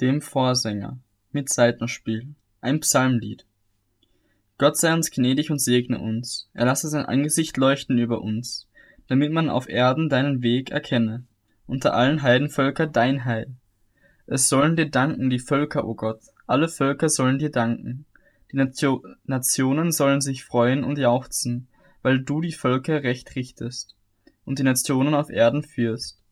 dem Vorsänger, mit Seitenspiel, ein Psalmlied. Gott sei uns gnädig und segne uns, er lasse sein Angesicht leuchten über uns, damit man auf Erden deinen Weg erkenne, unter allen Heidenvölker dein Heil. Es sollen dir danken die Völker, o oh Gott, alle Völker sollen dir danken. Die Nation, Nationen sollen sich freuen und jauchzen, weil du die Völker recht richtest und die Nationen auf Erden führst.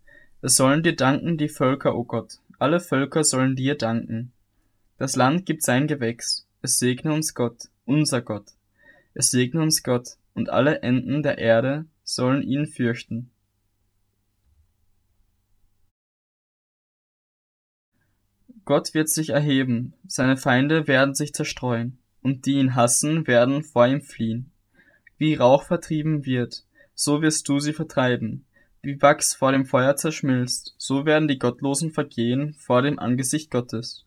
Es sollen dir danken die Völker, o oh Gott, alle Völker sollen dir danken. Das Land gibt sein Gewächs. Es segne uns Gott, unser Gott. Es segne uns Gott, und alle Enden der Erde sollen ihn fürchten. Gott wird sich erheben, seine Feinde werden sich zerstreuen, und die ihn hassen, werden vor ihm fliehen. Wie Rauch vertrieben wird, so wirst du sie vertreiben, wie Wachs vor dem Feuer zerschmilzt, so werden die Gottlosen vergehen vor dem Angesicht Gottes.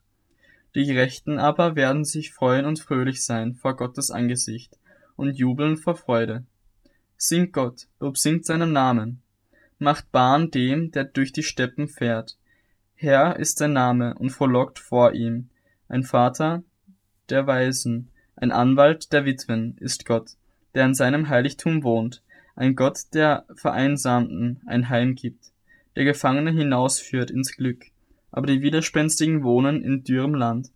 Die Gerechten aber werden sich freuen und fröhlich sein vor Gottes Angesicht und jubeln vor Freude. Singt Gott, Lob singt seinem Namen. Macht Bahn dem, der durch die Steppen fährt. Herr ist sein Name und frohlockt vor ihm. Ein Vater der Weisen, ein Anwalt der Witwen ist Gott, der in seinem Heiligtum wohnt ein Gott, der Vereinsamten ein Heim gibt, der Gefangene hinausführt ins Glück, aber die Widerspenstigen wohnen in dürrem Land.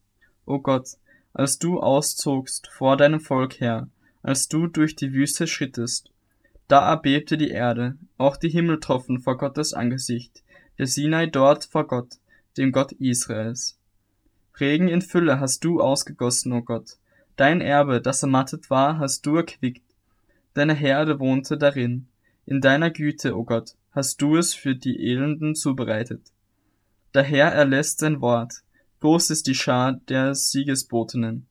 O Gott, als du auszogst vor deinem Volk her, als du durch die Wüste schrittest, da erbebte die Erde, auch die Himmel troffen vor Gottes Angesicht, der Sinai dort vor Gott, dem Gott Israels. Regen in Fülle hast du ausgegossen, o Gott. Dein Erbe, das ermattet war, hast du erquickt deine Herde wohnte darin. In deiner Güte, o oh Gott, hast du es für die Elenden zubereitet. Der Herr erlässt sein Wort. Groß ist die Schar der Siegesbotinnen.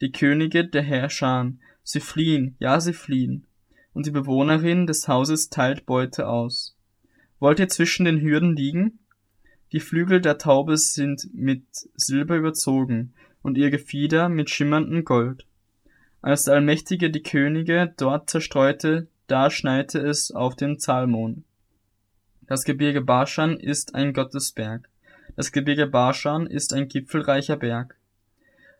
Die Könige der Herrscher, sie fliehen, ja, sie fliehen. Und die Bewohnerin des Hauses teilt Beute aus. Wollt ihr zwischen den Hürden liegen? Die Flügel der Taube sind mit Silber überzogen und ihr Gefieder mit schimmerndem Gold. Als der Allmächtige die Könige dort zerstreute, da schneite es auf den Zalmon. Das Gebirge Barschan ist ein Gottesberg. Das Gebirge Barschan ist ein gipfelreicher Berg.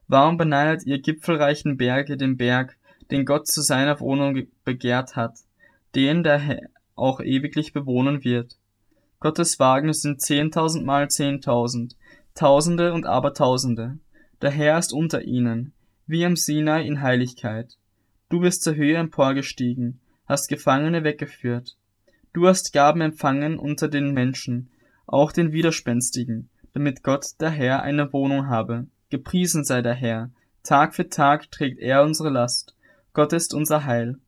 Warum beneidet ihr gipfelreichen Berge den Berg, den Gott zu seiner Wohnung begehrt hat, den der auch ewiglich bewohnen wird? Gottes Wagen sind zehntausend mal zehntausend, Tausende und Abertausende. Der Herr ist unter ihnen wie am Sinai in Heiligkeit. Du bist zur Höhe emporgestiegen, hast Gefangene weggeführt. Du hast Gaben empfangen unter den Menschen, auch den Widerspenstigen, damit Gott der Herr eine Wohnung habe. Gepriesen sei der Herr. Tag für Tag trägt er unsere Last. Gott ist unser Heil.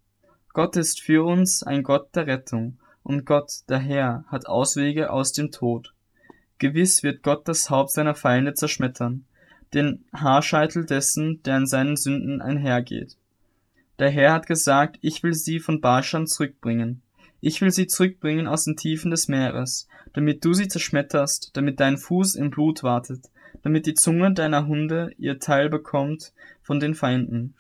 Gott ist für uns ein Gott der Rettung, und Gott, der Herr, hat Auswege aus dem Tod. Gewiss wird Gott das Haupt seiner Feinde zerschmettern den Haarscheitel dessen, der in seinen Sünden einhergeht. Der Herr hat gesagt, ich will sie von Barschan zurückbringen. Ich will sie zurückbringen aus den Tiefen des Meeres, damit du sie zerschmetterst, damit dein Fuß im Blut wartet, damit die Zunge deiner Hunde ihr Teil bekommt von den Feinden.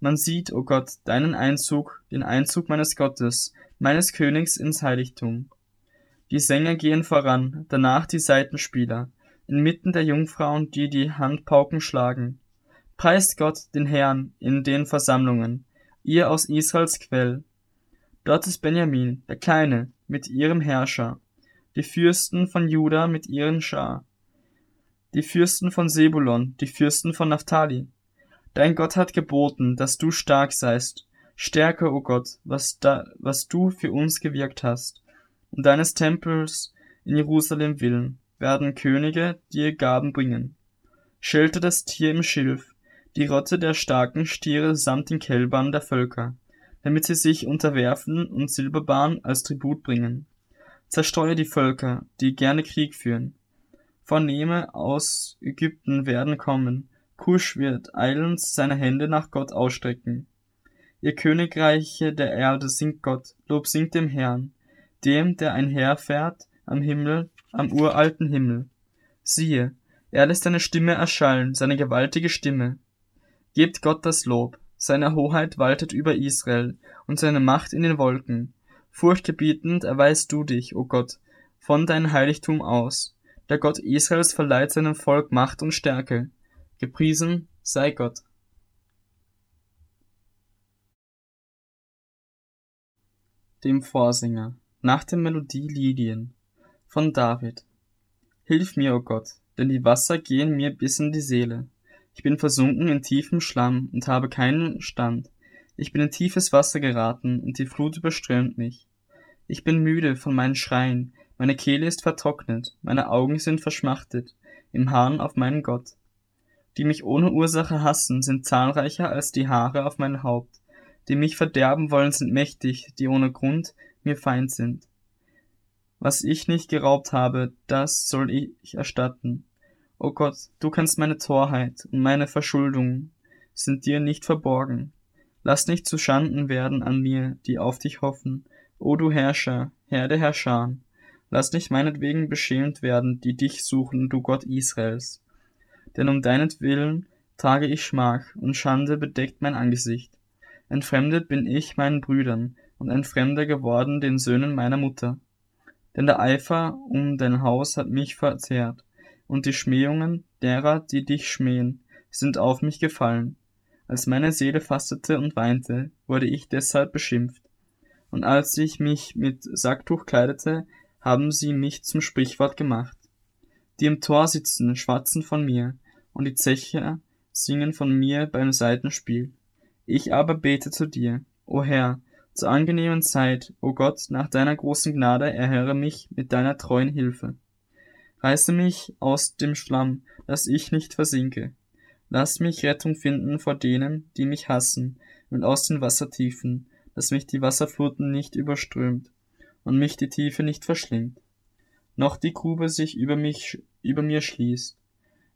Man sieht, o oh Gott, deinen Einzug, den Einzug meines Gottes, meines Königs ins Heiligtum. Die Sänger gehen voran, danach die Seitenspieler, inmitten der Jungfrauen, die die Handpauken schlagen. Preist Gott, den Herrn, in den Versammlungen, ihr aus Israels Quell. Dort ist Benjamin, der Kleine, mit ihrem Herrscher, die Fürsten von Juda mit ihren Schar, die Fürsten von Sebulon, die Fürsten von Naphtali. Dein Gott hat geboten, dass du stark seist. Stärke, o oh Gott, was, da, was du für uns gewirkt hast, um deines Tempels in Jerusalem willen werden Könige dir Gaben bringen. Schelte das Tier im Schilf, die Rotte der starken Stiere samt den Kälbern der Völker, damit sie sich unterwerfen und Silberbahn als Tribut bringen. Zerstreue die Völker, die gerne Krieg führen. Vornehme aus Ägypten werden kommen, Kusch wird eilends seine Hände nach Gott ausstrecken. Ihr Königreiche der Erde singt Gott, Lob singt dem Herrn, dem, der einherfährt am Himmel am uralten Himmel. Siehe, er lässt seine Stimme erschallen, seine gewaltige Stimme. Gebt Gott das Lob, seine Hoheit waltet über Israel und seine Macht in den Wolken. Furchtgebietend erweist du dich, o oh Gott, von deinem Heiligtum aus. Der Gott Israels verleiht seinem Volk Macht und Stärke. Gepriesen sei Gott. Dem Vorsänger nach der Melodie Lydien von David. Hilf mir, o oh Gott, denn die Wasser gehen mir bis in die Seele. Ich bin versunken in tiefem Schlamm und habe keinen Stand. Ich bin in tiefes Wasser geraten und die Flut überströmt mich. Ich bin müde von meinen Schreien, meine Kehle ist vertrocknet, meine Augen sind verschmachtet, im Hahn auf meinen Gott. Die mich ohne Ursache hassen, sind zahlreicher als die Haare auf mein Haupt. Die mich verderben wollen, sind mächtig, die ohne Grund mir Feind sind. Was ich nicht geraubt habe, das soll ich erstatten. O Gott, du kennst meine Torheit und meine Verschuldungen sind dir nicht verborgen. Lass nicht zu Schanden werden an mir, die auf dich hoffen. O du Herrscher, Herr der Herrscher, lass nicht meinetwegen beschämt werden, die dich suchen, du Gott Israels. Denn um deinetwillen trage ich Schmach, und Schande bedeckt mein Angesicht. Entfremdet bin ich meinen Brüdern, und ein Fremder geworden den Söhnen meiner Mutter. Denn der Eifer um dein Haus hat mich verzehrt, und die Schmähungen derer, die dich schmähen, sind auf mich gefallen. Als meine Seele fastete und weinte, wurde ich deshalb beschimpft. Und als ich mich mit Sacktuch kleidete, haben sie mich zum Sprichwort gemacht. Die im Tor sitzen, schwatzen von mir, und die Zecher singen von mir beim Seitenspiel. Ich aber bete zu dir, o Herr, zur angenehmen Zeit, o Gott, nach deiner großen Gnade erhöre mich mit deiner treuen Hilfe. Reiße mich aus dem Schlamm, dass ich nicht versinke. Lass mich Rettung finden vor denen, die mich hassen, und aus den Wassertiefen, dass mich die Wasserfluten nicht überströmt und mich die Tiefe nicht verschlingt, noch die Grube sich über mich, über mir schließt.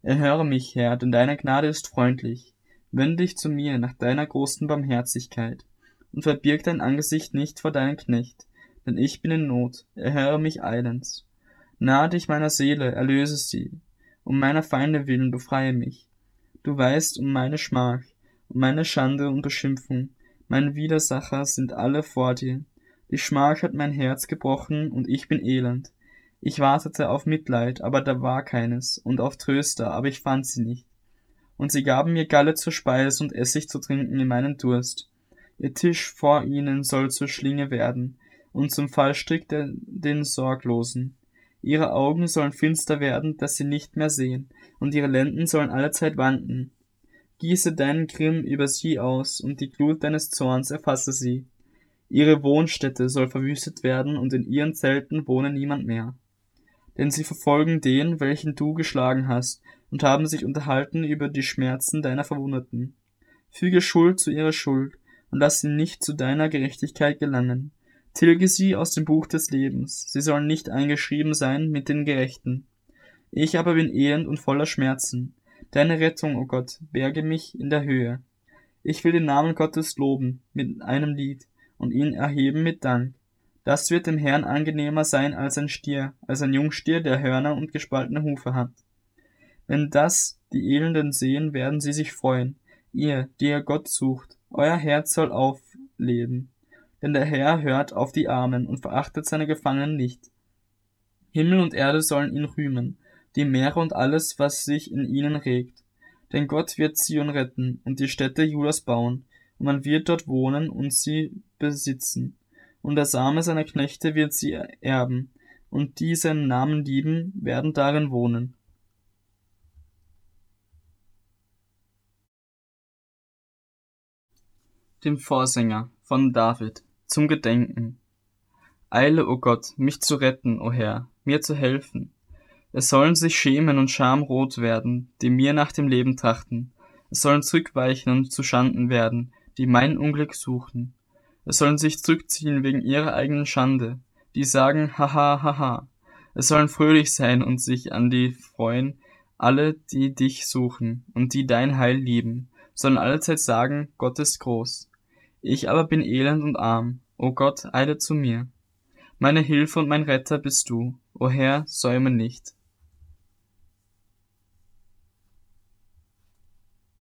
Erhöre mich, Herr, denn deine Gnade ist freundlich. Wende dich zu mir nach deiner großen Barmherzigkeit und verbirg dein Angesicht nicht vor deinen Knecht, denn ich bin in Not, erhöre mich eilends. Nahe dich meiner Seele, erlöse sie. Um meiner Feinde willen befreie mich. Du weißt um meine Schmach, um meine Schande und Beschimpfung. Meine Widersacher sind alle vor dir. Die Schmach hat mein Herz gebrochen und ich bin elend. Ich wartete auf Mitleid, aber da war keines, und auf Tröster, aber ich fand sie nicht. Und sie gaben mir Galle zur Speise und Essig zu trinken in meinen Durst. Ihr Tisch vor ihnen soll zur Schlinge werden und zum Fallstrick der, den Sorglosen. Ihre Augen sollen finster werden, dass sie nicht mehr sehen, und ihre Lenden sollen allezeit wanken. Gieße deinen Grimm über sie aus, und die Glut deines Zorns erfasse sie. Ihre Wohnstätte soll verwüstet werden, und in ihren Zelten wohne niemand mehr. Denn sie verfolgen den, welchen du geschlagen hast, und haben sich unterhalten über die Schmerzen deiner Verwundeten. Füge Schuld zu ihrer Schuld, und lass sie nicht zu deiner Gerechtigkeit gelangen. Tilge sie aus dem Buch des Lebens, sie sollen nicht eingeschrieben sein mit den Gerechten. Ich aber bin elend und voller Schmerzen. Deine Rettung, o oh Gott, berge mich in der Höhe. Ich will den Namen Gottes loben mit einem Lied und ihn erheben mit Dank. Das wird dem Herrn angenehmer sein als ein Stier, als ein Jungstier, der Hörner und gespaltene Hufe hat. Wenn das die Elenden sehen, werden sie sich freuen. Ihr, die ihr Gott sucht, euer Herz soll aufleben denn der Herr hört auf die Armen und verachtet seine Gefangenen nicht. Himmel und Erde sollen ihn rühmen, die Meere und alles, was sich in ihnen regt. Denn Gott wird Zion retten und die Städte Judas bauen, und man wird dort wohnen und sie besitzen. Und der Same seiner Knechte wird sie erben, und die seinen Namen lieben, werden darin wohnen. Dem Vorsänger von David zum Gedenken. Eile, o oh Gott, mich zu retten, o oh Herr, mir zu helfen. Es sollen sich schämen und schamrot werden, die mir nach dem Leben trachten. Es sollen zurückweichen und zu Schanden werden, die mein Unglück suchen. Es sollen sich zurückziehen wegen ihrer eigenen Schande, die sagen, haha, haha. Es sollen fröhlich sein und sich an die freuen, alle, die dich suchen und die dein Heil lieben, sollen allezeit sagen, Gott ist groß. Ich aber bin elend und arm. O Gott, eile zu mir. Meine Hilfe und mein Retter bist du. O Herr, säume nicht.